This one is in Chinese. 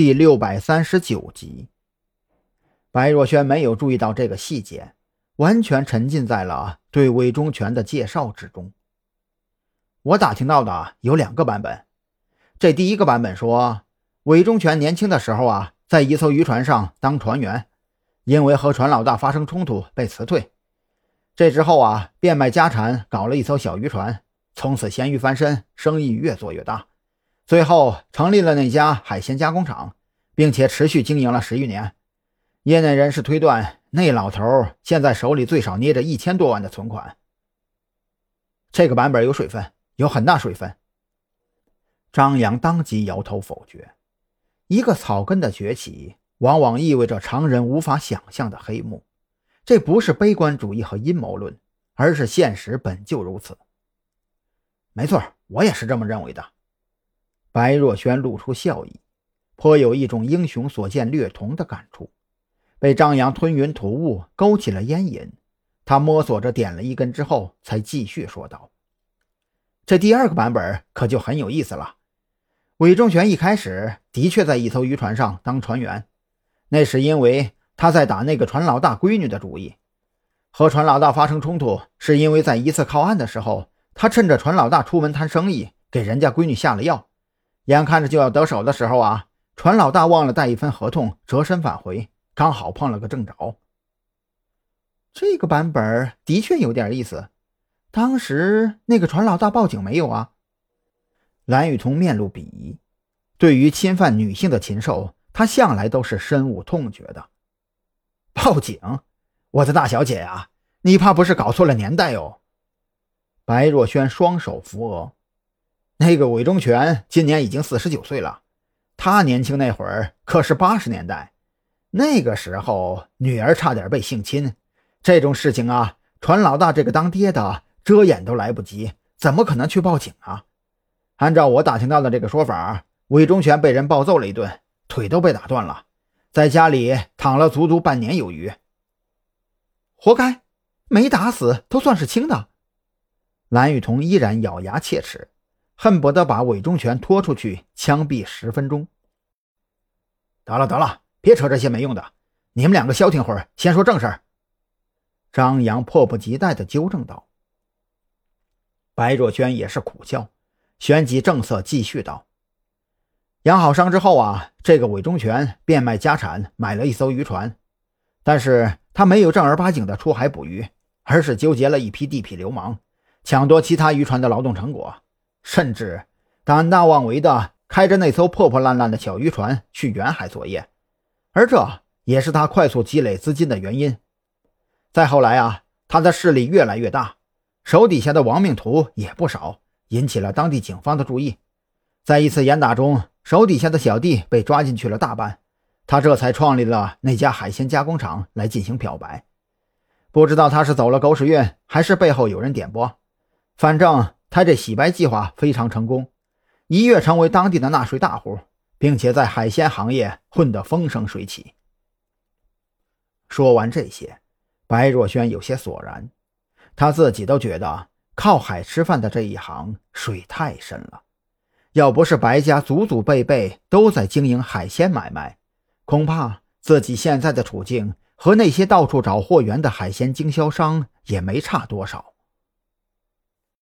第六百三十九集。白若萱没有注意到这个细节，完全沉浸在了对韦忠权的介绍之中。我打听到的有两个版本，这第一个版本说，韦忠权年轻的时候啊，在一艘渔船上当船员，因为和船老大发生冲突被辞退，这之后啊，变卖家产搞了一艘小渔船，从此咸鱼翻身，生意越做越大。最后成立了那家海鲜加工厂，并且持续经营了十余年。业内人士推断，那老头现在手里最少捏着一千多万的存款。这个版本有水分，有很大水分。张扬当即摇头否决。一个草根的崛起，往往意味着常人无法想象的黑幕。这不是悲观主义和阴谋论，而是现实本就如此。没错，我也是这么认为的。白若萱露出笑意，颇有一种英雄所见略同的感触。被张扬吞云吐雾，勾起了烟瘾。他摸索着点了一根之后，才继续说道：“这第二个版本可就很有意思了。韦忠权一开始的确在一艘渔船上当船员，那是因为他在打那个船老大闺女的主意。和船老大发生冲突，是因为在一次靠岸的时候，他趁着船老大出门谈生意，给人家闺女下了药。”眼看着就要得手的时候啊，船老大忘了带一份合同，折身返回，刚好碰了个正着。这个版本的确有点意思。当时那个船老大报警没有啊？蓝雨桐面露鄙夷，对于侵犯女性的禽兽，他向来都是深恶痛绝的。报警？我的大小姐啊，你怕不是搞错了年代哦？白若萱双手扶额。那个韦忠权今年已经四十九岁了，他年轻那会儿可是八十年代，那个时候女儿差点被性侵，这种事情啊，船老大这个当爹的遮掩都来不及，怎么可能去报警啊？按照我打听到的这个说法，韦忠权被人暴揍了一顿，腿都被打断了，在家里躺了足足半年有余。活该，没打死都算是轻的。蓝雨桐依然咬牙切齿。恨不得把韦忠权拖出去枪毙十分钟。得了得了，别扯这些没用的，你们两个消停会儿，先说正事儿。张扬迫不及待地纠正道。白若萱也是苦笑，旋即正色继续道：“养好伤之后啊，这个韦忠权变卖家产买了一艘渔船，但是他没有正儿八经的出海捕鱼，而是纠结了一批地痞流氓，抢夺其他渔船的劳动成果。”甚至胆大妄为的开着那艘破破烂烂的小渔船去远海作业，而这也是他快速积累资金的原因。再后来啊，他的势力越来越大，手底下的亡命徒也不少，引起了当地警方的注意。在一次严打中，手底下的小弟被抓进去了大半，他这才创立了那家海鲜加工厂来进行漂白。不知道他是走了狗屎运，还是背后有人点拨，反正。他这洗白计划非常成功，一跃成为当地的纳税大户，并且在海鲜行业混得风生水起。说完这些，白若萱有些索然，他自己都觉得靠海吃饭的这一行水太深了。要不是白家祖祖辈辈都在经营海鲜买卖，恐怕自己现在的处境和那些到处找货源的海鲜经销商也没差多少。